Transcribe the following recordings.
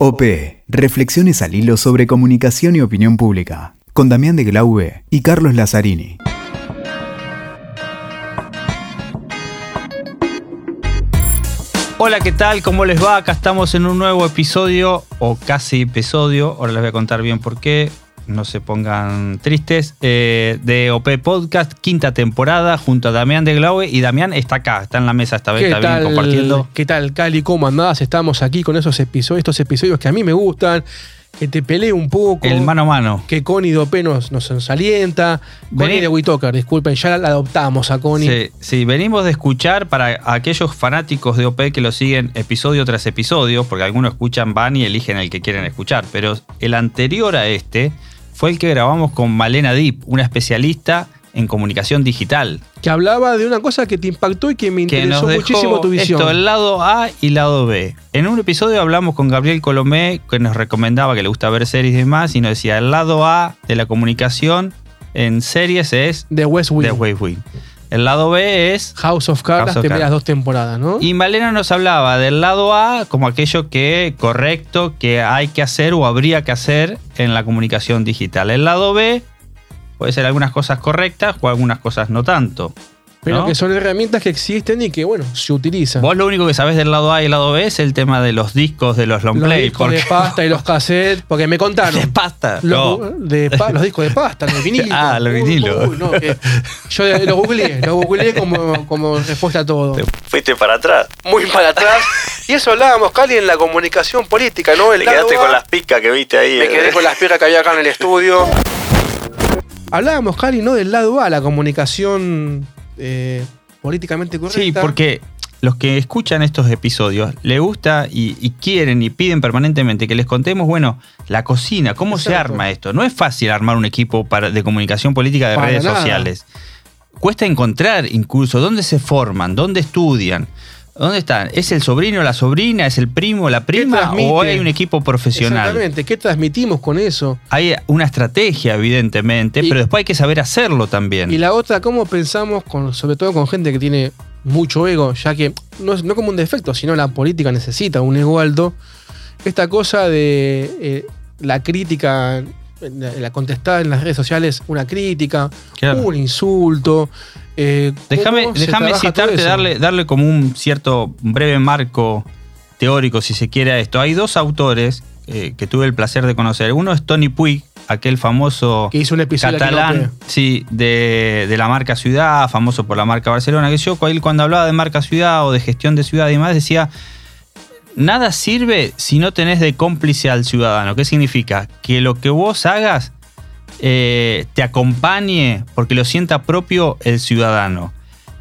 OP. Reflexiones al hilo sobre comunicación y opinión pública. Con Damián de Glaube y Carlos Lazzarini. Hola, ¿qué tal? ¿Cómo les va? Acá estamos en un nuevo episodio, o casi episodio, ahora les voy a contar bien por qué, no se pongan tristes, eh, de OP Podcast, quinta temporada, junto a Damián de Glaube, y Damián está acá, está en la mesa esta vez, ¿Qué está bien compartiendo. ¿Qué tal, Cali? ¿Cómo andás? Estamos aquí con esos episodios, estos episodios que a mí me gustan, que te pelee un poco. El mano a mano. Que Connie Dope nos, nos alienta. Connie Vení. de WeTalker, disculpen, ya la adoptamos a Connie. Sí, sí, venimos de escuchar para aquellos fanáticos de OP que lo siguen episodio tras episodio, porque algunos escuchan, van y eligen el que quieren escuchar, pero el anterior a este fue el que grabamos con Malena Deep, una especialista en comunicación digital, Que hablaba de una cosa que te impactó y que me que nos interesó dejó muchísimo tu visión. esto, el lado A y lado B. En un episodio hablamos con Gabriel Colomé, que nos recomendaba que le gusta ver series y demás, y nos decía, el lado A de la comunicación en series es De West Wing. The Wave Wing. El lado B es House of Cards, House las of primeras Cards. dos temporadas, ¿no? Y Malena nos hablaba del lado A como aquello que correcto, que hay que hacer o habría que hacer en la comunicación digital. El lado B puede ser algunas cosas correctas o algunas cosas no tanto. Pero ¿no? que son herramientas que existen y que, bueno, se utilizan. Vos lo único que sabés del lado A y el lado B es el tema de los discos de los long los play. discos de pasta y los cassettes, porque me contaron. de pasta. Los, No. de pa- los discos de pasta, los vinilos. Ah, los vinilos. no, yo lo googleé, lo googleé como, como respuesta a todo. Te fuiste para atrás. Muy para atrás. Y eso hablábamos, Cali, en la comunicación política, ¿no? El lado A, picas que viste ahí. Me quedé con las piedras que había acá en el estudio. Hablábamos, Cali, ¿no? Del lado A, la comunicación eh, políticamente correcta. Sí, porque los que escuchan estos episodios les gusta y, y quieren y piden permanentemente que les contemos, bueno, la cocina, cómo se arma esto. No es fácil armar un equipo para- de comunicación política de Para redes nada. sociales. Cuesta encontrar incluso dónde se forman, dónde estudian. ¿Dónde están? ¿Es el sobrino, la sobrina? ¿Es el primo, la prima? ¿O hay un equipo profesional? Exactamente. ¿Qué transmitimos con eso? Hay una estrategia, evidentemente, Y- pero después hay que saber hacerlo también. Y la otra, ¿cómo pensamos, con, sobre todo con gente que tiene mucho ego, ya que no, es, no como un defecto, sino la política necesita un ego alto? Esta cosa de eh, la crítica, la, la contestada en las redes sociales, una crítica, Claro. un insulto. eh, Déjame, ¿cómo se déjame trabaja todo citarte, darle, darle como un cierto breve marco teórico, si se quiere, a esto. Hay dos autores eh, que tuve el placer de conocer. Uno es Tony Puig, aquel famoso Que hizo un episodio aquí en catalán, sí, de, de la marca Ciudad, famoso por la marca Barcelona, que yo, él cuando hablaba de marca Ciudad o de gestión de ciudad y demás, decía, nada sirve si no tenés de cómplice al ciudadano. ¿Qué significa? Que lo que vos hagas eh, te acompañe porque lo sienta propio el ciudadano.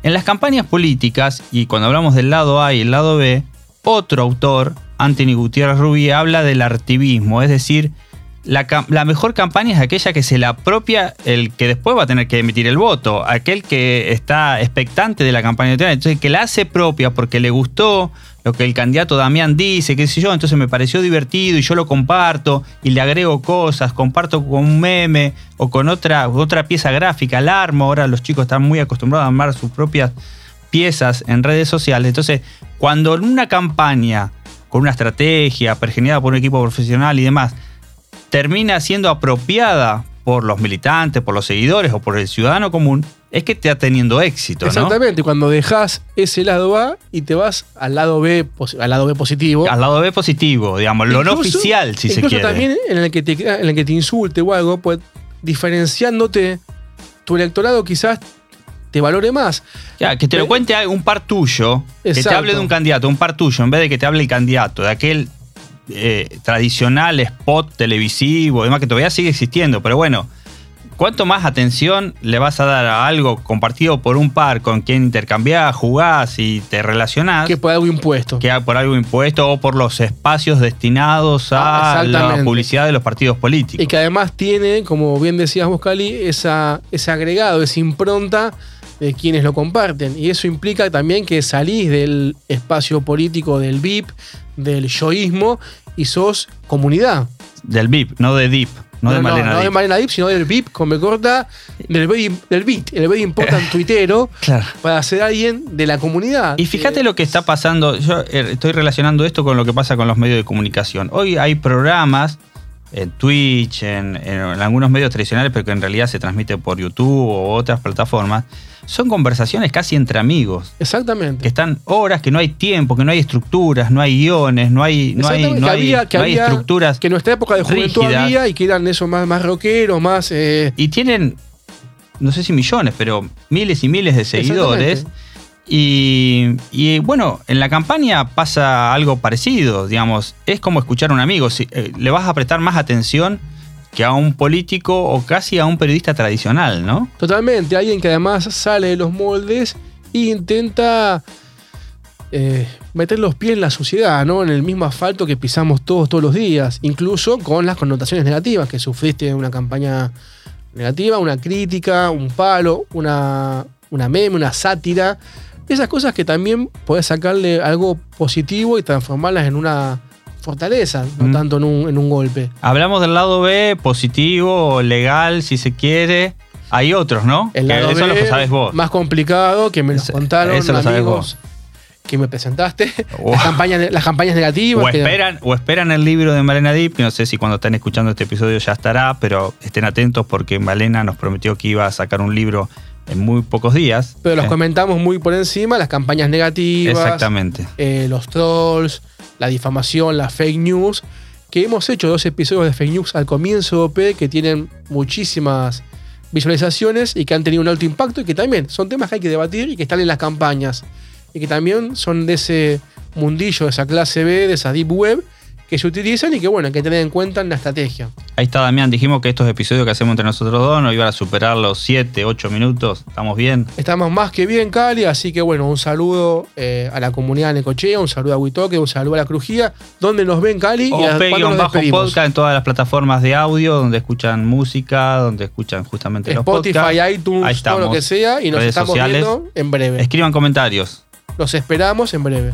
En las campañas políticas, y cuando hablamos del lado A y el lado B, otro autor, Anthony Gutiérrez Rubí, habla del artivismo, es decir, la, mejor campaña es aquella que se la apropia el que después va a tener que emitir el voto, aquel que está expectante de la campaña electoral, entonces que la hace propia porque le gustó lo que el candidato Damián dice, qué sé yo, entonces me pareció divertido y yo lo comparto y le agrego cosas, comparto con un meme o con otra, otra pieza gráfica, la armo, ahora los chicos están muy acostumbrados a armar sus propias piezas en redes sociales, entonces cuando en una campaña con una estrategia pergeneada por un equipo profesional y demás, termina siendo apropiada por los militantes, por los seguidores o por el ciudadano común, es que está teniendo éxito, ¿no? Exactamente, cuando dejas ese lado A y te vas al lado B, al lado B positivo. Al lado B positivo, digamos, lo no Incluso- oficial, si se incluso quiere. también en el que te en el que te insulte o algo, pues diferenciándote, tu electorado quizás te valore más. Ya, que te lo cuente un par tuyo, que te hable de un candidato, un par tuyo, en vez de que te hable el candidato, de aquel eh, tradicional spot televisivo, demás que todavía sigue existiendo, pero bueno, ¿cuánto más atención le vas a dar a algo compartido por un par con quien intercambiás, jugás y te relacionás? Que por algo impuesto. que por algo impuesto o por los espacios destinados a Ah, la publicidad de los partidos políticos. Y que además tiene, como bien decías vos, Cali, esa, ese agregado, esa impronta de quienes lo comparten. Y eso implica también que salís del espacio político del VIP, del yoísmo, y sos comunidad. Del VIP, no de DIP. No, de Malena no Dip. de Malena Dip, sino del VIP, con me corta, del, very- del beat, el very important tuitero, Claro. para ser alguien de la comunidad. Y fíjate Eh, lo que está pasando, yo eh, estoy relacionando esto con lo que pasa con los medios de comunicación. Hoy hay programas en Twitch, en, en algunos medios tradicionales, pero que en realidad se transmite por YouTube o otras plataformas. Son conversaciones casi entre amigos, Exactamente. que están horas, que no hay tiempo, que no hay estructuras, no hay guiones, no hay, no hay, no que hay- había, que no hay había- estructuras. Que en nuestra época de juventud rígidas. había y que eran eso más, más rockeros, más. eh, Y tienen, no sé si millones, pero miles y miles de seguidores. Y, y, bueno, en la campaña pasa algo parecido, digamos, es como escuchar a un amigo, eh, le vas a prestar más atención que a un político o casi a un periodista tradicional, ¿no? Totalmente, alguien que además sale de los moldes e intenta eh, meter los pies en la sociedad, ¿no? En el mismo asfalto que pisamos todos todos los días, incluso con las connotaciones negativas que sufriste en una campaña negativa, una crítica, un palo, una, una meme, una sátira. Esas cosas que también podés sacarle algo positivo y transformarlas en una fortaleza, no Mm. tanto en un, en un golpe. Hablamos del lado B, positivo, legal, si se quiere. Hay otros, ¿no? El Que lado eso es lo B, que sabes vos. Más complicado, que me lo contaron eso lo amigos que me presentaste. Oh. Las, campañas, las campañas negativas. O que- esperan, o esperan el libro de Malena Dip, que no sé si cuando están escuchando este episodio ya estará, pero estén atentos porque Malena nos prometió que iba a sacar un libro en muy pocos días. pero los Eh, comentamos muy por encima, las campañas negativas, Exactamente. eh, los trolls, la difamación, las fake news. Que hemos hecho dos episodios de fake news al comienzo de OP que tienen muchísimas visualizaciones y que han tenido un alto impacto y que también son temas que hay que debatir y que están en las campañas. Y que también son de ese mundillo, de esa clase B, de esa deep web que se utilizan y que bueno, hay que tener en cuenta en la estrategia. Ahí está Damián, dijimos que estos episodios que hacemos entre nosotros dos no iban a superar los 7, 8 minutos. ¿Estamos bien? Estamos más que bien, Cali, así que bueno, un saludo eh, a la comunidad de Necochea, un saludo a Huitoque, un saludo a la Crujía, donde nos ven, Cali, y a- nos bajo podcast en todas las plataformas de audio donde escuchan música, donde escuchan justamente los Spotify, podcasts. Ahí iTunes, todo estamos. lo que sea, y nos estamos sociales. viendo en breve. Escriban comentarios. Los esperamos en breve.